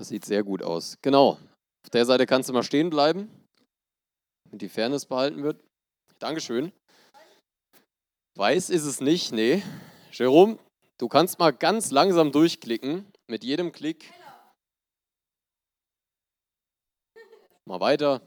Das sieht sehr gut aus. Genau. Auf der Seite kannst du mal stehen bleiben, damit die Fairness behalten wird. Dankeschön. Weiß ist es nicht, nee. Jerome, du kannst mal ganz langsam durchklicken. Mit jedem Klick. Mal weiter.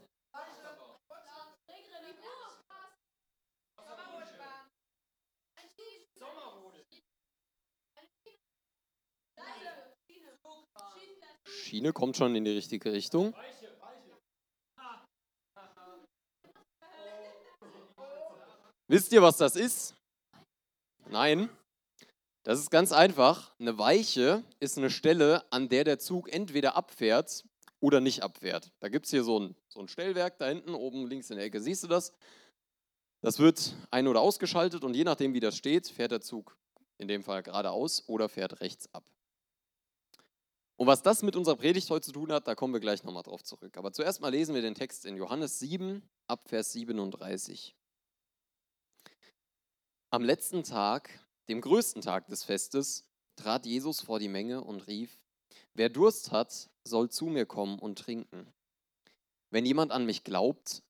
Schiene kommt schon in die richtige Richtung. Wisst ihr, was das ist? Nein. Das ist ganz einfach. Eine Weiche ist eine Stelle, an der der Zug entweder abfährt oder nicht abfährt. Da gibt es hier so ein, so ein Stellwerk da hinten, oben links in der Ecke, siehst du das? Das wird ein- oder ausgeschaltet und je nachdem, wie das steht, fährt der Zug in dem Fall geradeaus oder fährt rechts ab. Und was das mit unserer Predigt heute zu tun hat, da kommen wir gleich nochmal drauf zurück. Aber zuerst mal lesen wir den Text in Johannes 7 ab Vers 37. Am letzten Tag, dem größten Tag des Festes, trat Jesus vor die Menge und rief, Wer Durst hat, soll zu mir kommen und trinken. Wenn jemand an mich glaubt,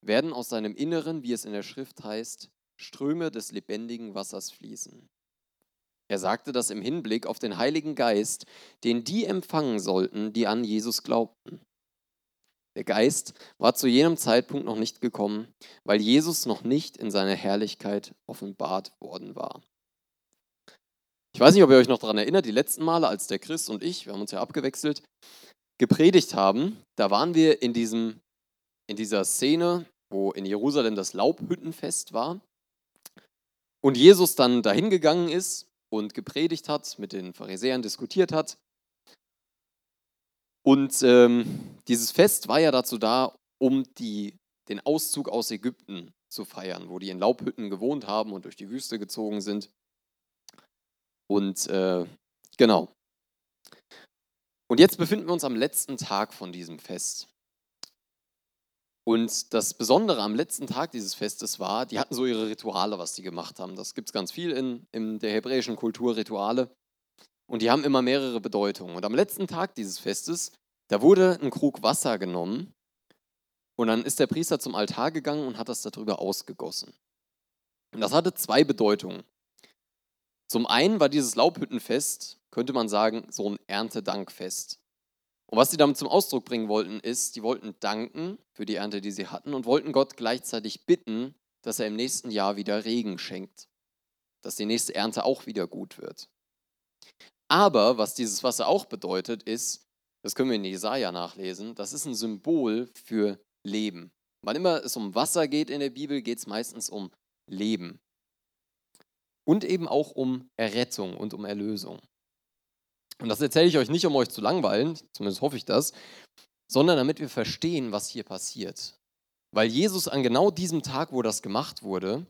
werden aus seinem Inneren, wie es in der Schrift heißt, Ströme des lebendigen Wassers fließen. Er sagte das im Hinblick auf den Heiligen Geist, den die empfangen sollten, die an Jesus glaubten. Der Geist war zu jenem Zeitpunkt noch nicht gekommen, weil Jesus noch nicht in seiner Herrlichkeit offenbart worden war. Ich weiß nicht, ob ihr euch noch daran erinnert, die letzten Male, als der Christ und ich, wir haben uns ja abgewechselt, gepredigt haben, da waren wir in, diesem, in dieser Szene, wo in Jerusalem das Laubhüttenfest war und Jesus dann dahin gegangen ist und gepredigt hat, mit den Pharisäern diskutiert hat. Und ähm, dieses Fest war ja dazu da, um die, den Auszug aus Ägypten zu feiern, wo die in Laubhütten gewohnt haben und durch die Wüste gezogen sind. Und äh, genau. Und jetzt befinden wir uns am letzten Tag von diesem Fest. Und das Besondere am letzten Tag dieses Festes war, die hatten so ihre Rituale, was die gemacht haben. Das gibt es ganz viel in, in der hebräischen Kultur, Rituale. Und die haben immer mehrere Bedeutungen. Und am letzten Tag dieses Festes, da wurde ein Krug Wasser genommen und dann ist der Priester zum Altar gegangen und hat das darüber ausgegossen. Und das hatte zwei Bedeutungen. Zum einen war dieses Laubhüttenfest, könnte man sagen, so ein Erntedankfest. Und was sie damit zum Ausdruck bringen wollten, ist, die wollten danken für die Ernte, die sie hatten und wollten Gott gleichzeitig bitten, dass er im nächsten Jahr wieder Regen schenkt, dass die nächste Ernte auch wieder gut wird. Aber was dieses Wasser auch bedeutet, ist, das können wir in Jesaja nachlesen, das ist ein Symbol für Leben. Wann immer es um Wasser geht in der Bibel, geht es meistens um Leben. Und eben auch um Errettung und um Erlösung. Und das erzähle ich euch nicht, um euch zu langweilen, zumindest hoffe ich das, sondern damit wir verstehen, was hier passiert. Weil Jesus an genau diesem Tag, wo das gemacht wurde,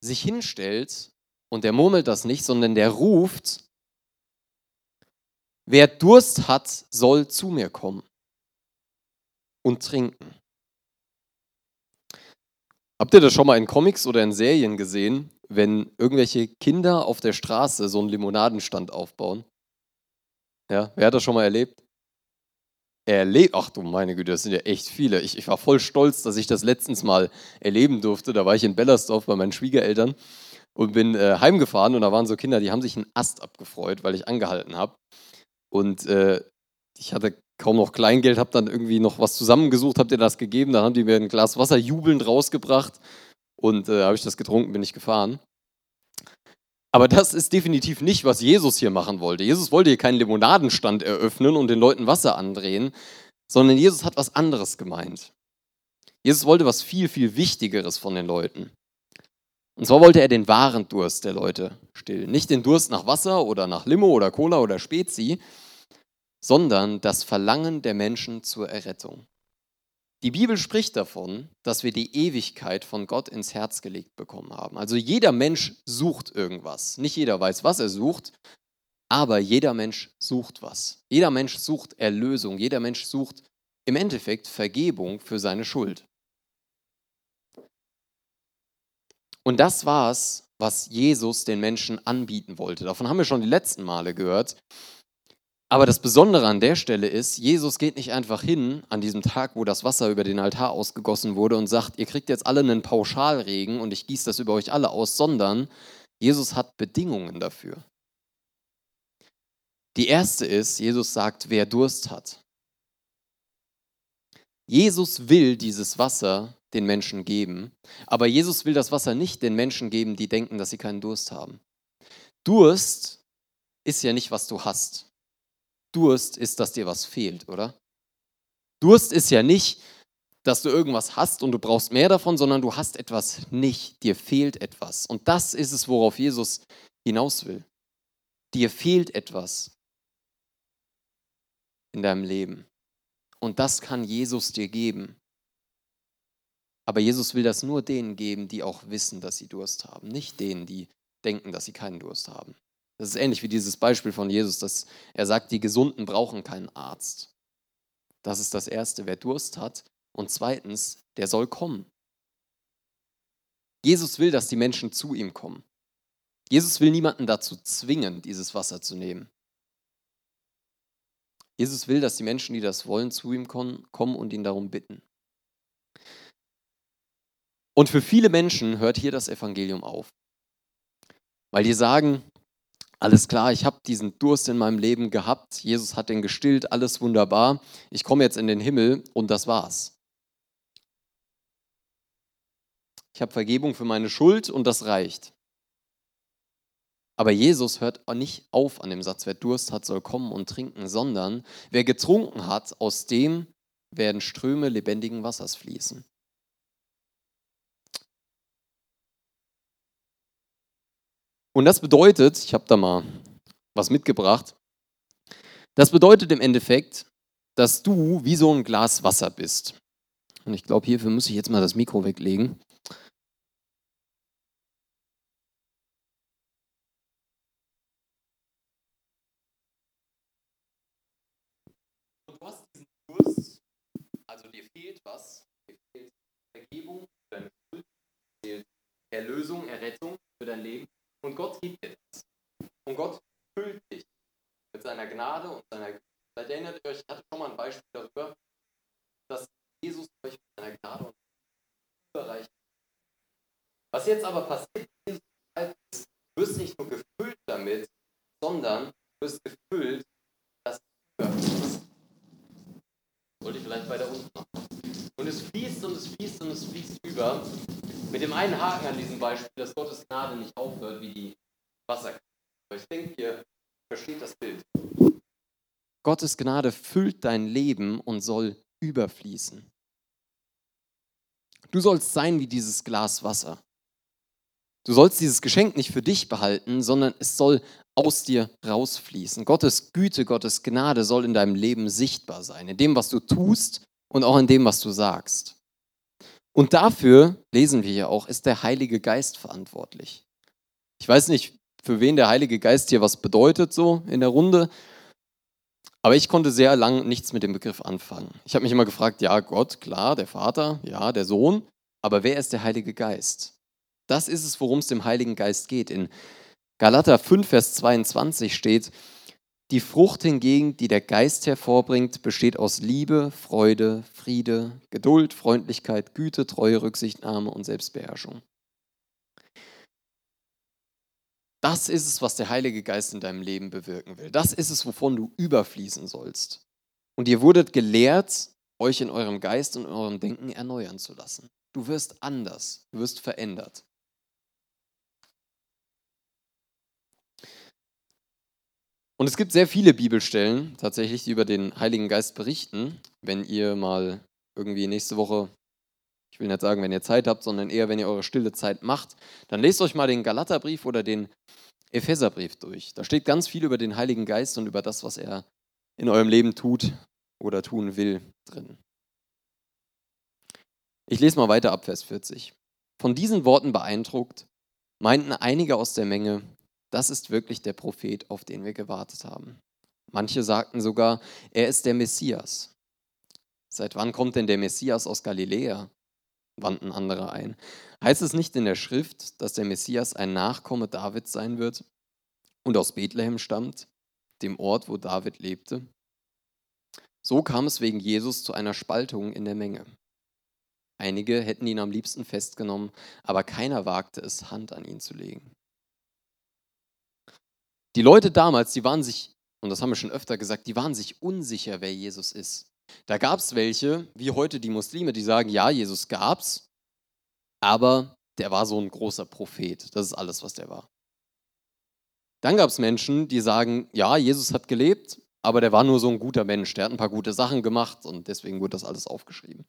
sich hinstellt und der murmelt das nicht, sondern der ruft, wer Durst hat, soll zu mir kommen und trinken. Habt ihr das schon mal in Comics oder in Serien gesehen, wenn irgendwelche Kinder auf der Straße so einen Limonadenstand aufbauen? Ja, wer hat das schon mal erlebt? Erlebt? Ach du meine Güte, das sind ja echt viele. Ich, ich war voll stolz, dass ich das letztens mal erleben durfte. Da war ich in Bellersdorf bei meinen Schwiegereltern und bin äh, heimgefahren und da waren so Kinder, die haben sich einen Ast abgefreut, weil ich angehalten habe. Und äh, ich hatte kaum noch Kleingeld, habe dann irgendwie noch was zusammengesucht, habt ihr das gegeben, dann haben die mir ein Glas Wasser jubelnd rausgebracht und äh, habe ich das getrunken, bin ich gefahren. Aber das ist definitiv nicht, was Jesus hier machen wollte. Jesus wollte hier keinen Limonadenstand eröffnen und den Leuten Wasser andrehen, sondern Jesus hat was anderes gemeint. Jesus wollte was viel, viel Wichtigeres von den Leuten. Und zwar wollte er den wahren Durst der Leute stillen. Nicht den Durst nach Wasser oder nach Limo oder Cola oder Spezi, sondern das Verlangen der Menschen zur Errettung. Die Bibel spricht davon, dass wir die Ewigkeit von Gott ins Herz gelegt bekommen haben. Also jeder Mensch sucht irgendwas. Nicht jeder weiß, was er sucht, aber jeder Mensch sucht was. Jeder Mensch sucht Erlösung. Jeder Mensch sucht im Endeffekt Vergebung für seine Schuld. Und das war es, was Jesus den Menschen anbieten wollte. Davon haben wir schon die letzten Male gehört. Aber das Besondere an der Stelle ist, Jesus geht nicht einfach hin an diesem Tag, wo das Wasser über den Altar ausgegossen wurde und sagt, ihr kriegt jetzt alle einen Pauschalregen und ich gieße das über euch alle aus, sondern Jesus hat Bedingungen dafür. Die erste ist, Jesus sagt, wer Durst hat. Jesus will dieses Wasser den Menschen geben, aber Jesus will das Wasser nicht den Menschen geben, die denken, dass sie keinen Durst haben. Durst ist ja nicht, was du hast. Durst ist, dass dir was fehlt, oder? Durst ist ja nicht, dass du irgendwas hast und du brauchst mehr davon, sondern du hast etwas nicht, dir fehlt etwas. Und das ist es, worauf Jesus hinaus will. Dir fehlt etwas in deinem Leben. Und das kann Jesus dir geben. Aber Jesus will das nur denen geben, die auch wissen, dass sie Durst haben, nicht denen, die denken, dass sie keinen Durst haben. Das ist ähnlich wie dieses Beispiel von Jesus, dass er sagt, die Gesunden brauchen keinen Arzt. Das ist das Erste, wer Durst hat. Und zweitens, der soll kommen. Jesus will, dass die Menschen zu ihm kommen. Jesus will niemanden dazu zwingen, dieses Wasser zu nehmen. Jesus will, dass die Menschen, die das wollen, zu ihm kommen und ihn darum bitten. Und für viele Menschen hört hier das Evangelium auf. Weil die sagen, alles klar, ich habe diesen Durst in meinem Leben gehabt, Jesus hat den gestillt, alles wunderbar, ich komme jetzt in den Himmel und das war's. Ich habe Vergebung für meine Schuld und das reicht. Aber Jesus hört nicht auf an dem Satz, wer Durst hat, soll kommen und trinken, sondern wer getrunken hat, aus dem werden Ströme lebendigen Wassers fließen. Und das bedeutet, ich habe da mal was mitgebracht, das bedeutet im Endeffekt, dass du wie so ein Glas Wasser bist. Und ich glaube, hierfür muss ich jetzt mal das Mikro weglegen. Und du hast diesen Durst, also dir fehlt was, dir fehlt Vergebung für deine Schuld, Erlösung, Errettung für dein Leben. Und Gott gibt dir das. Und Gott füllt dich mit seiner Gnade und seiner Güte. Vielleicht erinnert ihr euch, ich hatte schon mal ein Beispiel darüber, dass Jesus euch mit seiner Gnade und überreicht. Was jetzt aber passiert, ist, du wirst nicht nur gefüllt damit, sondern du wirst gefüllt, dass du überfließt. Sollte ich vielleicht weiter unten machen. Und es fließt und es fließt und es fließt über. Mit dem einen Haken an diesem Beispiel, dass Gottes Gnade nicht aufhört wie die. Aber ich denke, ihr versteht das Bild. Gottes Gnade füllt dein Leben und soll überfließen. Du sollst sein wie dieses Glas Wasser. Du sollst dieses Geschenk nicht für dich behalten, sondern es soll aus dir rausfließen. Gottes Güte, Gottes Gnade soll in deinem Leben sichtbar sein, in dem, was du tust und auch in dem, was du sagst. Und dafür, lesen wir ja auch, ist der Heilige Geist verantwortlich. Ich weiß nicht, für wen der Heilige Geist hier was bedeutet, so in der Runde. Aber ich konnte sehr lang nichts mit dem Begriff anfangen. Ich habe mich immer gefragt, ja, Gott, klar, der Vater, ja, der Sohn, aber wer ist der Heilige Geist? Das ist es, worum es dem Heiligen Geist geht. In Galater 5, Vers 22 steht, die Frucht hingegen, die der Geist hervorbringt, besteht aus Liebe, Freude, Friede, Geduld, Freundlichkeit, Güte, Treue, Rücksichtnahme und Selbstbeherrschung. Das ist es, was der Heilige Geist in deinem Leben bewirken will. Das ist es, wovon du überfließen sollst. Und ihr wurdet gelehrt, euch in eurem Geist und eurem Denken erneuern zu lassen. Du wirst anders, du wirst verändert. Und es gibt sehr viele Bibelstellen tatsächlich, die über den Heiligen Geist berichten. Wenn ihr mal irgendwie nächste Woche, ich will nicht sagen, wenn ihr Zeit habt, sondern eher, wenn ihr eure stille Zeit macht, dann lest euch mal den Galaterbrief oder den Epheserbrief durch. Da steht ganz viel über den Heiligen Geist und über das, was er in eurem Leben tut oder tun will drin. Ich lese mal weiter ab Vers 40. Von diesen Worten beeindruckt, meinten einige aus der Menge, das ist wirklich der Prophet, auf den wir gewartet haben. Manche sagten sogar, er ist der Messias. Seit wann kommt denn der Messias aus Galiläa? wandten andere ein. Heißt es nicht in der Schrift, dass der Messias ein Nachkomme Davids sein wird und aus Bethlehem stammt? dem Ort, wo David lebte. So kam es wegen Jesus zu einer Spaltung in der Menge. Einige hätten ihn am liebsten festgenommen, aber keiner wagte es, Hand an ihn zu legen. Die Leute damals, die waren sich, und das haben wir schon öfter gesagt, die waren sich unsicher, wer Jesus ist. Da gab es welche, wie heute die Muslime, die sagen, ja, Jesus gab's, aber der war so ein großer Prophet. Das ist alles, was der war. Dann gab es Menschen, die sagen, ja, Jesus hat gelebt, aber der war nur so ein guter Mensch, der hat ein paar gute Sachen gemacht und deswegen wurde das alles aufgeschrieben.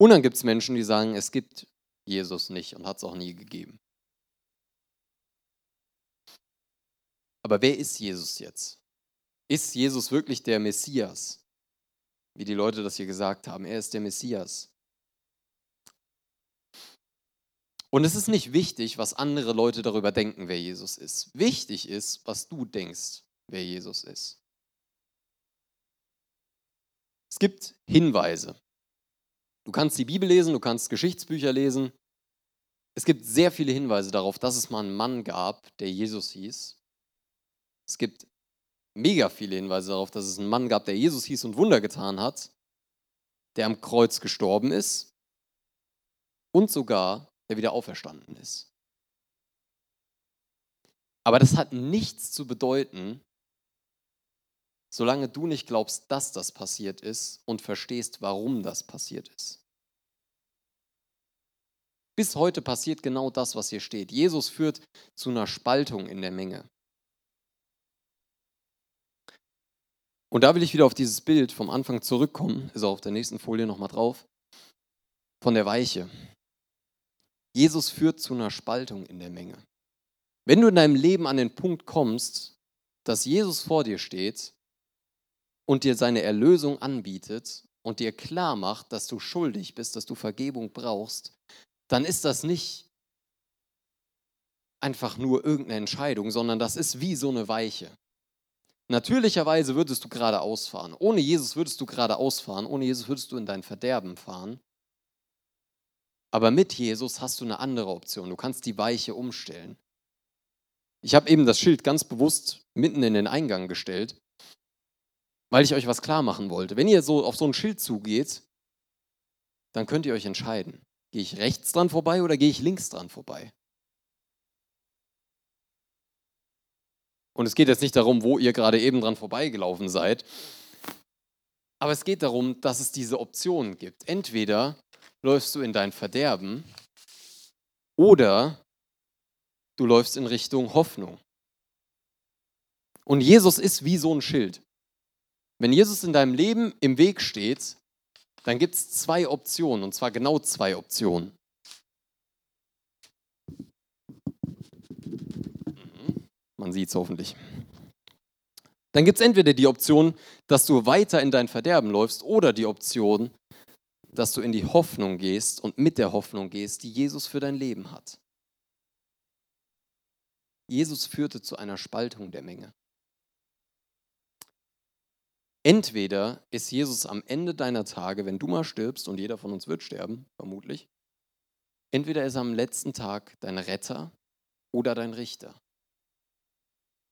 Und dann gibt es Menschen, die sagen, es gibt Jesus nicht und hat es auch nie gegeben. Aber wer ist Jesus jetzt? Ist Jesus wirklich der Messias? Wie die Leute das hier gesagt haben, er ist der Messias. Und es ist nicht wichtig, was andere Leute darüber denken, wer Jesus ist. Wichtig ist, was du denkst, wer Jesus ist. Es gibt Hinweise. Du kannst die Bibel lesen, du kannst Geschichtsbücher lesen. Es gibt sehr viele Hinweise darauf, dass es mal einen Mann gab, der Jesus hieß. Es gibt mega viele Hinweise darauf, dass es einen Mann gab, der Jesus hieß und Wunder getan hat, der am Kreuz gestorben ist und sogar der wieder auferstanden ist. Aber das hat nichts zu bedeuten, solange du nicht glaubst, dass das passiert ist und verstehst, warum das passiert ist. Bis heute passiert genau das, was hier steht. Jesus führt zu einer Spaltung in der Menge. Und da will ich wieder auf dieses Bild vom Anfang zurückkommen, ist auch auf der nächsten Folie nochmal drauf, von der Weiche. Jesus führt zu einer Spaltung in der Menge. Wenn du in deinem Leben an den Punkt kommst, dass Jesus vor dir steht und dir seine Erlösung anbietet und dir klar macht, dass du schuldig bist, dass du Vergebung brauchst, dann ist das nicht einfach nur irgendeine Entscheidung, sondern das ist wie so eine Weiche. Natürlicherweise würdest du geradeaus fahren. Ohne Jesus würdest du geradeaus fahren. Ohne Jesus würdest du in dein Verderben fahren. Aber mit Jesus hast du eine andere Option. Du kannst die Weiche umstellen. Ich habe eben das Schild ganz bewusst mitten in den Eingang gestellt, weil ich euch was klar machen wollte. Wenn ihr so auf so ein Schild zugeht, dann könnt ihr euch entscheiden. Gehe ich rechts dran vorbei oder gehe ich links dran vorbei? Und es geht jetzt nicht darum, wo ihr gerade eben dran vorbeigelaufen seid, aber es geht darum, dass es diese Optionen gibt. Entweder läufst du in dein Verderben oder du läufst in Richtung Hoffnung. Und Jesus ist wie so ein Schild. Wenn Jesus in deinem Leben im Weg steht, dann gibt es zwei Optionen, und zwar genau zwei Optionen. Man sieht es hoffentlich. Dann gibt es entweder die Option, dass du weiter in dein Verderben läufst, oder die Option, dass du in die Hoffnung gehst und mit der Hoffnung gehst, die Jesus für dein Leben hat. Jesus führte zu einer Spaltung der Menge. Entweder ist Jesus am Ende deiner Tage, wenn du mal stirbst, und jeder von uns wird sterben, vermutlich, entweder ist er am letzten Tag dein Retter oder dein Richter.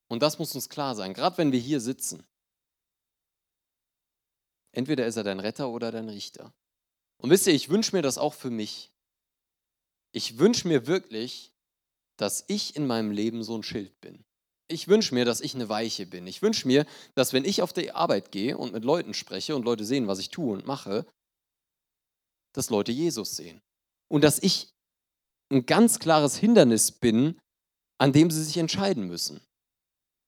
Und das muss uns klar sein, gerade wenn wir hier sitzen. Entweder ist er dein Retter oder dein Richter. Und wisst ihr, ich wünsche mir das auch für mich. Ich wünsche mir wirklich, dass ich in meinem Leben so ein Schild bin. Ich wünsche mir, dass ich eine Weiche bin. Ich wünsche mir, dass wenn ich auf die Arbeit gehe und mit Leuten spreche und Leute sehen, was ich tue und mache, dass Leute Jesus sehen. Und dass ich ein ganz klares Hindernis bin, an dem sie sich entscheiden müssen.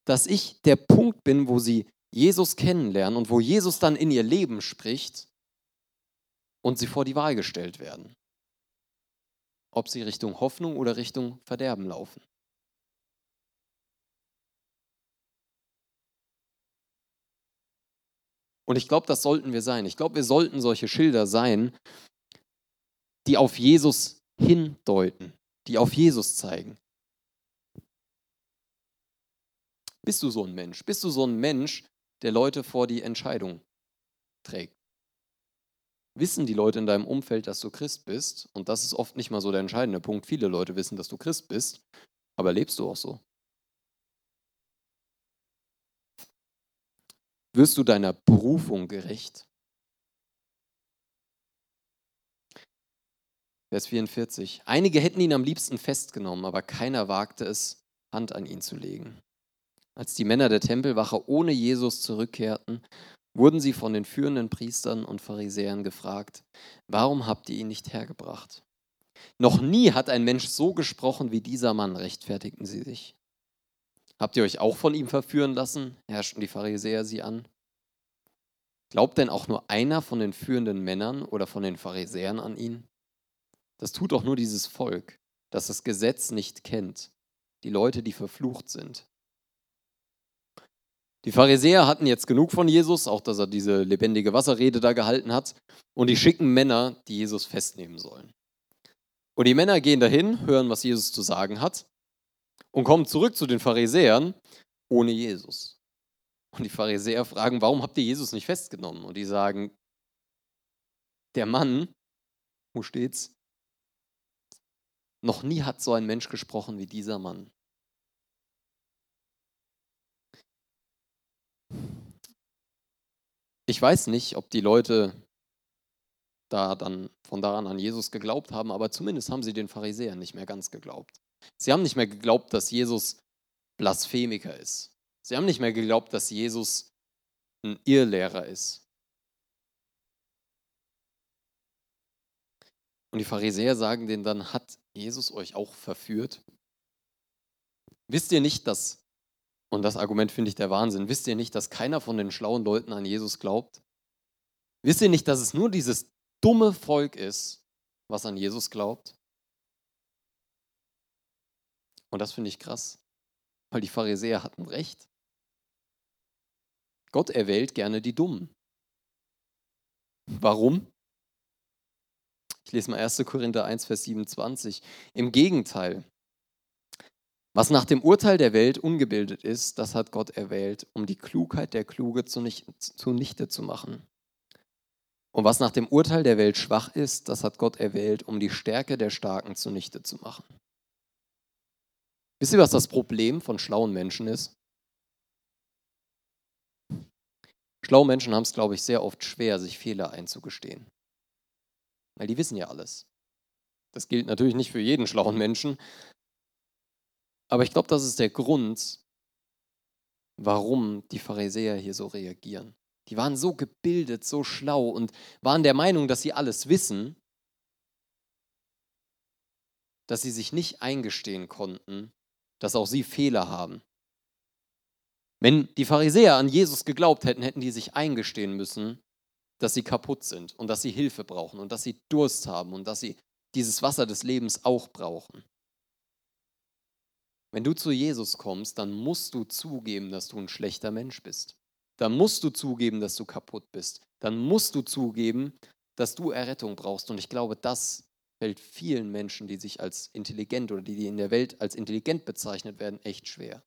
Dass ich der Punkt bin, wo sie Jesus kennenlernen und wo Jesus dann in ihr Leben spricht und sie vor die Wahl gestellt werden. Ob sie Richtung Hoffnung oder Richtung Verderben laufen. Und ich glaube, das sollten wir sein. Ich glaube, wir sollten solche Schilder sein, die auf Jesus hindeuten, die auf Jesus zeigen. Bist du so ein Mensch? Bist du so ein Mensch, der Leute vor die Entscheidung trägt? Wissen die Leute in deinem Umfeld, dass du Christ bist? Und das ist oft nicht mal so der entscheidende Punkt. Viele Leute wissen, dass du Christ bist, aber lebst du auch so? Wirst du deiner Berufung gerecht? Vers 44. Einige hätten ihn am liebsten festgenommen, aber keiner wagte es, Hand an ihn zu legen. Als die Männer der Tempelwache ohne Jesus zurückkehrten, wurden sie von den führenden Priestern und Pharisäern gefragt, warum habt ihr ihn nicht hergebracht? Noch nie hat ein Mensch so gesprochen wie dieser Mann, rechtfertigten sie sich. Habt ihr euch auch von ihm verführen lassen? herrschten die Pharisäer sie an. Glaubt denn auch nur einer von den führenden Männern oder von den Pharisäern an ihn? Das tut doch nur dieses Volk, das das Gesetz nicht kennt, die Leute, die verflucht sind. Die Pharisäer hatten jetzt genug von Jesus, auch dass er diese lebendige Wasserrede da gehalten hat, und die schicken Männer, die Jesus festnehmen sollen. Und die Männer gehen dahin, hören, was Jesus zu sagen hat, und kommen zurück zu den Pharisäern ohne Jesus. Und die Pharisäer fragen, warum habt ihr Jesus nicht festgenommen? Und die sagen, der Mann, wo steht's? Noch nie hat so ein Mensch gesprochen wie dieser Mann. Ich weiß nicht, ob die Leute da dann von daran an Jesus geglaubt haben, aber zumindest haben sie den Pharisäern nicht mehr ganz geglaubt. Sie haben nicht mehr geglaubt, dass Jesus Blasphemiker ist. Sie haben nicht mehr geglaubt, dass Jesus ein Irrlehrer ist. Und die Pharisäer sagen denen dann, hat Jesus euch auch verführt? Wisst ihr nicht, dass und das Argument finde ich der Wahnsinn. Wisst ihr nicht, dass keiner von den schlauen Leuten an Jesus glaubt? Wisst ihr nicht, dass es nur dieses dumme Volk ist, was an Jesus glaubt? Und das finde ich krass, weil die Pharisäer hatten recht. Gott erwählt gerne die Dummen. Warum? Ich lese mal 1. Korinther 1, Vers 27. Im Gegenteil, was nach dem Urteil der Welt ungebildet ist, das hat Gott erwählt, um die Klugheit der Kluge zunichte zu machen. Und was nach dem Urteil der Welt schwach ist, das hat Gott erwählt, um die Stärke der Starken zunichte zu machen. Wisst ihr, was das Problem von schlauen Menschen ist? Schlaue Menschen haben es, glaube ich, sehr oft schwer, sich Fehler einzugestehen. Weil die wissen ja alles. Das gilt natürlich nicht für jeden schlauen Menschen, aber ich glaube, das ist der Grund, warum die Pharisäer hier so reagieren. Die waren so gebildet, so schlau und waren der Meinung, dass sie alles wissen, dass sie sich nicht eingestehen konnten, dass auch sie Fehler haben. Wenn die Pharisäer an Jesus geglaubt hätten, hätten die sich eingestehen müssen, dass sie kaputt sind und dass sie Hilfe brauchen und dass sie Durst haben und dass sie dieses Wasser des Lebens auch brauchen. Wenn du zu Jesus kommst, dann musst du zugeben, dass du ein schlechter Mensch bist. Dann musst du zugeben, dass du kaputt bist. Dann musst du zugeben, dass du Errettung brauchst. Und ich glaube, das fällt vielen Menschen, die sich als intelligent oder die in der Welt als intelligent bezeichnet werden, echt schwer.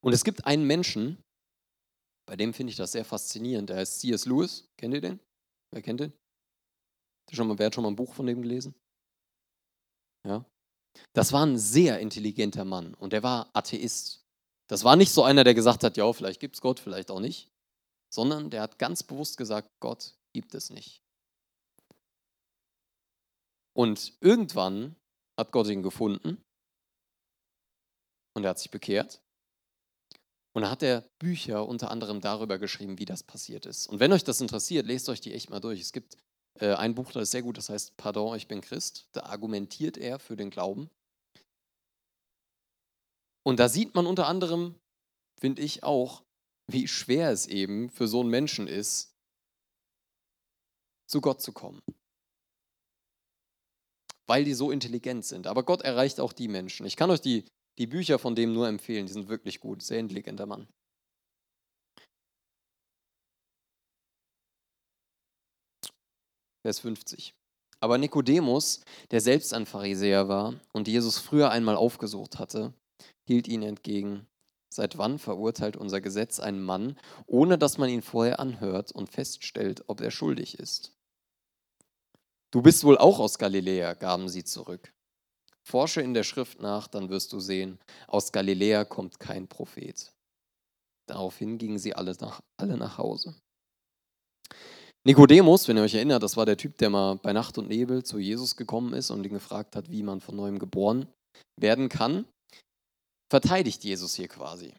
Und es gibt einen Menschen, bei dem finde ich das sehr faszinierend. Der heißt C.S. Lewis. Kennt ihr den? Wer kennt den? wer hat schon mal ein Buch von dem gelesen? Ja? Das war ein sehr intelligenter Mann und der war Atheist. Das war nicht so einer, der gesagt hat, ja, vielleicht gibt es Gott, vielleicht auch nicht, sondern der hat ganz bewusst gesagt, Gott gibt es nicht. Und irgendwann hat Gott ihn gefunden und er hat sich bekehrt. Und da hat er Bücher unter anderem darüber geschrieben, wie das passiert ist. Und wenn euch das interessiert, lest euch die echt mal durch. Es gibt ein Buch, das ist sehr gut, das heißt Pardon, ich bin Christ. Da argumentiert er für den Glauben. Und da sieht man unter anderem, finde ich auch, wie schwer es eben für so einen Menschen ist, zu Gott zu kommen. Weil die so intelligent sind. Aber Gott erreicht auch die Menschen. Ich kann euch die, die Bücher von dem nur empfehlen, die sind wirklich gut. Sehr intelligenter Mann. Vers 50. Aber Nikodemus, der selbst ein Pharisäer war und Jesus früher einmal aufgesucht hatte, hielt ihn entgegen. Seit wann verurteilt unser Gesetz einen Mann, ohne dass man ihn vorher anhört und feststellt, ob er schuldig ist? Du bist wohl auch aus Galiläa, gaben sie zurück. forsche in der Schrift nach, dann wirst du sehen, aus Galiläa kommt kein Prophet. Daraufhin gingen sie alle nach, alle nach Hause. Nikodemus, wenn ihr euch erinnert, das war der Typ, der mal bei Nacht und Nebel zu Jesus gekommen ist und ihn gefragt hat, wie man von neuem geboren werden kann, verteidigt Jesus hier quasi.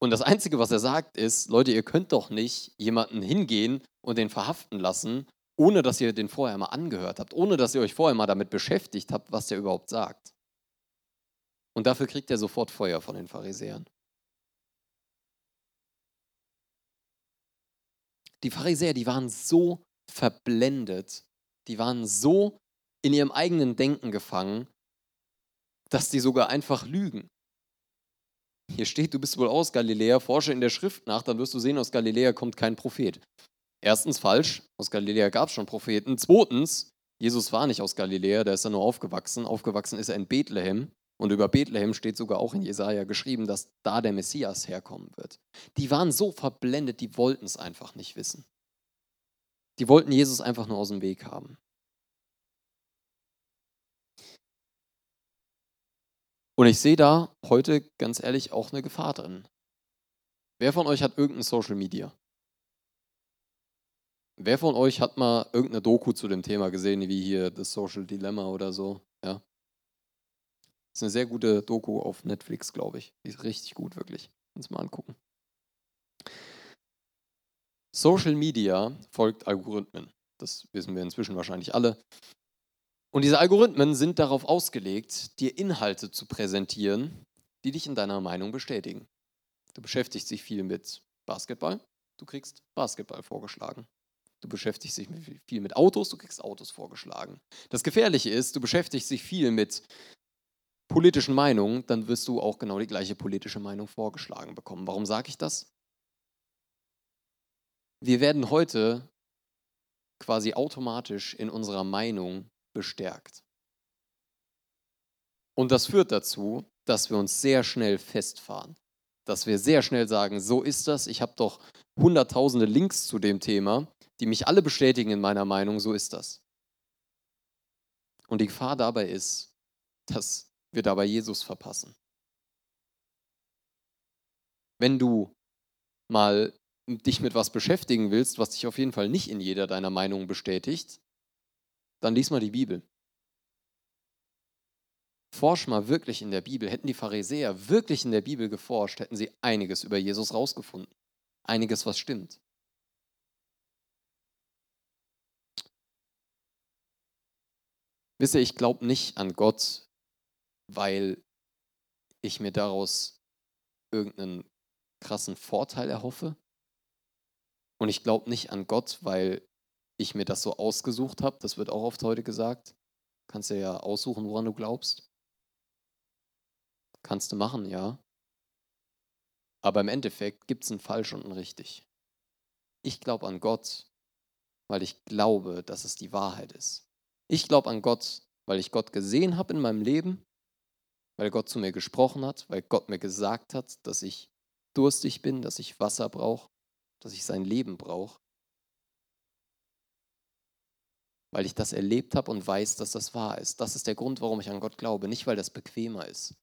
Und das Einzige, was er sagt, ist, Leute, ihr könnt doch nicht jemanden hingehen und den verhaften lassen, ohne dass ihr den vorher mal angehört habt, ohne dass ihr euch vorher mal damit beschäftigt habt, was der überhaupt sagt. Und dafür kriegt er sofort Feuer von den Pharisäern. Die Pharisäer, die waren so verblendet, die waren so in ihrem eigenen Denken gefangen, dass die sogar einfach lügen. Hier steht, du bist wohl aus Galiläa, forsche in der Schrift nach, dann wirst du sehen, aus Galiläa kommt kein Prophet. Erstens falsch, aus Galiläa gab es schon Propheten. Zweitens, Jesus war nicht aus Galiläa, der ist da nur aufgewachsen. Aufgewachsen ist er in Bethlehem. Und über Bethlehem steht sogar auch in Jesaja geschrieben, dass da der Messias herkommen wird. Die waren so verblendet, die wollten es einfach nicht wissen. Die wollten Jesus einfach nur aus dem Weg haben. Und ich sehe da heute ganz ehrlich auch eine Gefahr drin. Wer von euch hat irgendein Social Media? Wer von euch hat mal irgendeine Doku zu dem Thema gesehen, wie hier das Social Dilemma oder so? Ja. Das ist eine sehr gute Doku auf Netflix, glaube ich. Die ist richtig gut, wirklich. Uns mal angucken. Social Media folgt Algorithmen. Das wissen wir inzwischen wahrscheinlich alle. Und diese Algorithmen sind darauf ausgelegt, dir Inhalte zu präsentieren, die dich in deiner Meinung bestätigen. Du beschäftigst dich viel mit Basketball, du kriegst Basketball vorgeschlagen. Du beschäftigst dich viel mit Autos, du kriegst Autos vorgeschlagen. Das Gefährliche ist, du beschäftigst dich viel mit politischen Meinungen, dann wirst du auch genau die gleiche politische Meinung vorgeschlagen bekommen. Warum sage ich das? Wir werden heute quasi automatisch in unserer Meinung bestärkt. Und das führt dazu, dass wir uns sehr schnell festfahren. Dass wir sehr schnell sagen, so ist das, ich habe doch hunderttausende Links zu dem Thema, die mich alle bestätigen in meiner Meinung, so ist das. Und die Gefahr dabei ist, dass wir dabei Jesus verpassen. Wenn du mal dich mit was beschäftigen willst, was dich auf jeden Fall nicht in jeder deiner Meinungen bestätigt, dann lies mal die Bibel. Forsch mal wirklich in der Bibel. Hätten die Pharisäer wirklich in der Bibel geforscht, hätten sie einiges über Jesus rausgefunden. Einiges, was stimmt. Wisst ihr, ich glaube nicht an Gott, weil ich mir daraus irgendeinen krassen Vorteil erhoffe. Und ich glaube nicht an Gott, weil ich mir das so ausgesucht habe. Das wird auch oft heute gesagt. Kannst du ja aussuchen, woran du glaubst. Kannst du machen, ja. Aber im Endeffekt gibt es ein Falsch und ein Richtig. Ich glaube an Gott, weil ich glaube, dass es die Wahrheit ist. Ich glaube an Gott, weil ich Gott gesehen habe in meinem Leben, weil Gott zu mir gesprochen hat, weil Gott mir gesagt hat, dass ich durstig bin, dass ich Wasser brauche, dass ich sein Leben brauche. weil ich das erlebt habe und weiß, dass das wahr ist. Das ist der Grund, warum ich an Gott glaube, nicht weil das bequemer ist.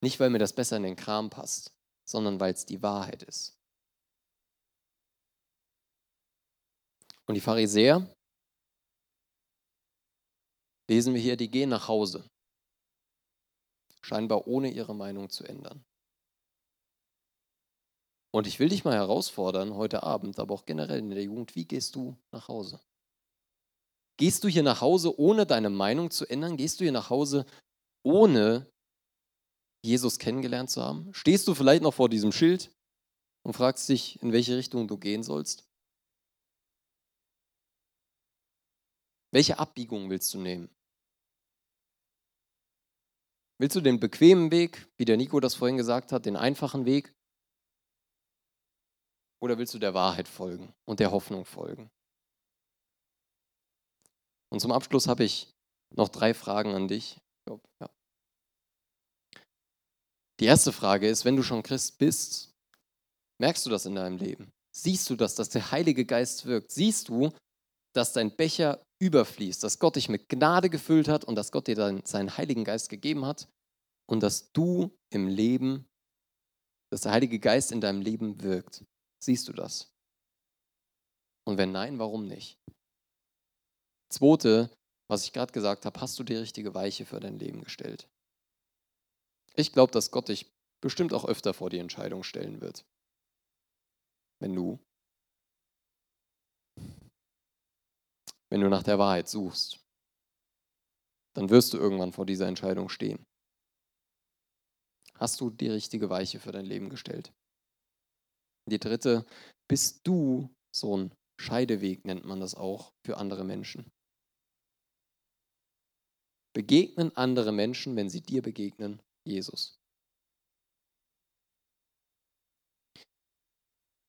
Nicht weil mir das besser in den Kram passt, sondern weil es die Wahrheit ist. Und die Pharisäer, lesen wir hier, die gehen nach Hause, scheinbar ohne ihre Meinung zu ändern. Und ich will dich mal herausfordern, heute Abend, aber auch generell in der Jugend, wie gehst du nach Hause? Gehst du hier nach Hause, ohne deine Meinung zu ändern? Gehst du hier nach Hause, ohne Jesus kennengelernt zu haben? Stehst du vielleicht noch vor diesem Schild und fragst dich, in welche Richtung du gehen sollst? Welche Abbiegung willst du nehmen? Willst du den bequemen Weg, wie der Nico das vorhin gesagt hat, den einfachen Weg? Oder willst du der Wahrheit folgen und der Hoffnung folgen? Und zum Abschluss habe ich noch drei Fragen an dich. Die erste Frage ist, wenn du schon Christ bist, merkst du das in deinem Leben? Siehst du das, dass der Heilige Geist wirkt? Siehst du, dass dein Becher überfließt, dass Gott dich mit Gnade gefüllt hat und dass Gott dir dann seinen Heiligen Geist gegeben hat und dass du im Leben, dass der Heilige Geist in deinem Leben wirkt. Siehst du das? Und wenn nein, warum nicht? Zweite, was ich gerade gesagt habe, hast du die richtige Weiche für dein Leben gestellt? Ich glaube, dass Gott dich bestimmt auch öfter vor die Entscheidung stellen wird. Wenn du wenn du nach der Wahrheit suchst, dann wirst du irgendwann vor dieser Entscheidung stehen. Hast du die richtige Weiche für dein Leben gestellt? Die dritte, bist du so ein Scheideweg, nennt man das auch, für andere Menschen. Begegnen andere Menschen, wenn sie dir begegnen, Jesus.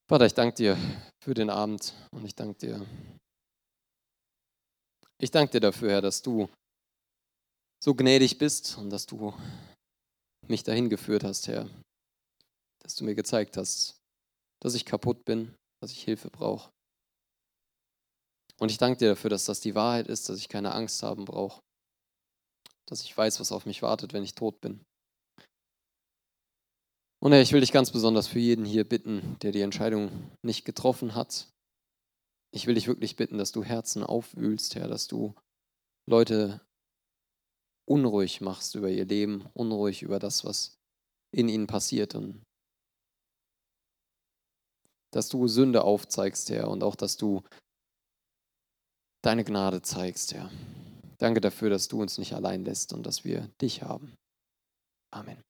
Vater, ich danke dir für den Abend und ich danke dir ich danke dir dafür, Herr, dass du so gnädig bist und dass du mich dahin geführt hast, Herr. Dass du mir gezeigt hast, dass ich kaputt bin, dass ich Hilfe brauche. Und ich danke dir dafür, dass das die Wahrheit ist, dass ich keine Angst haben brauche. Dass ich weiß, was auf mich wartet, wenn ich tot bin. Und Herr, ich will dich ganz besonders für jeden hier bitten, der die Entscheidung nicht getroffen hat, ich will dich wirklich bitten, dass du Herzen aufwühlst, Herr, dass du Leute unruhig machst über ihr Leben, unruhig über das, was in ihnen passiert und dass du Sünde aufzeigst, Herr, und auch, dass du deine Gnade zeigst, Herr. Danke dafür, dass du uns nicht allein lässt und dass wir dich haben. Amen.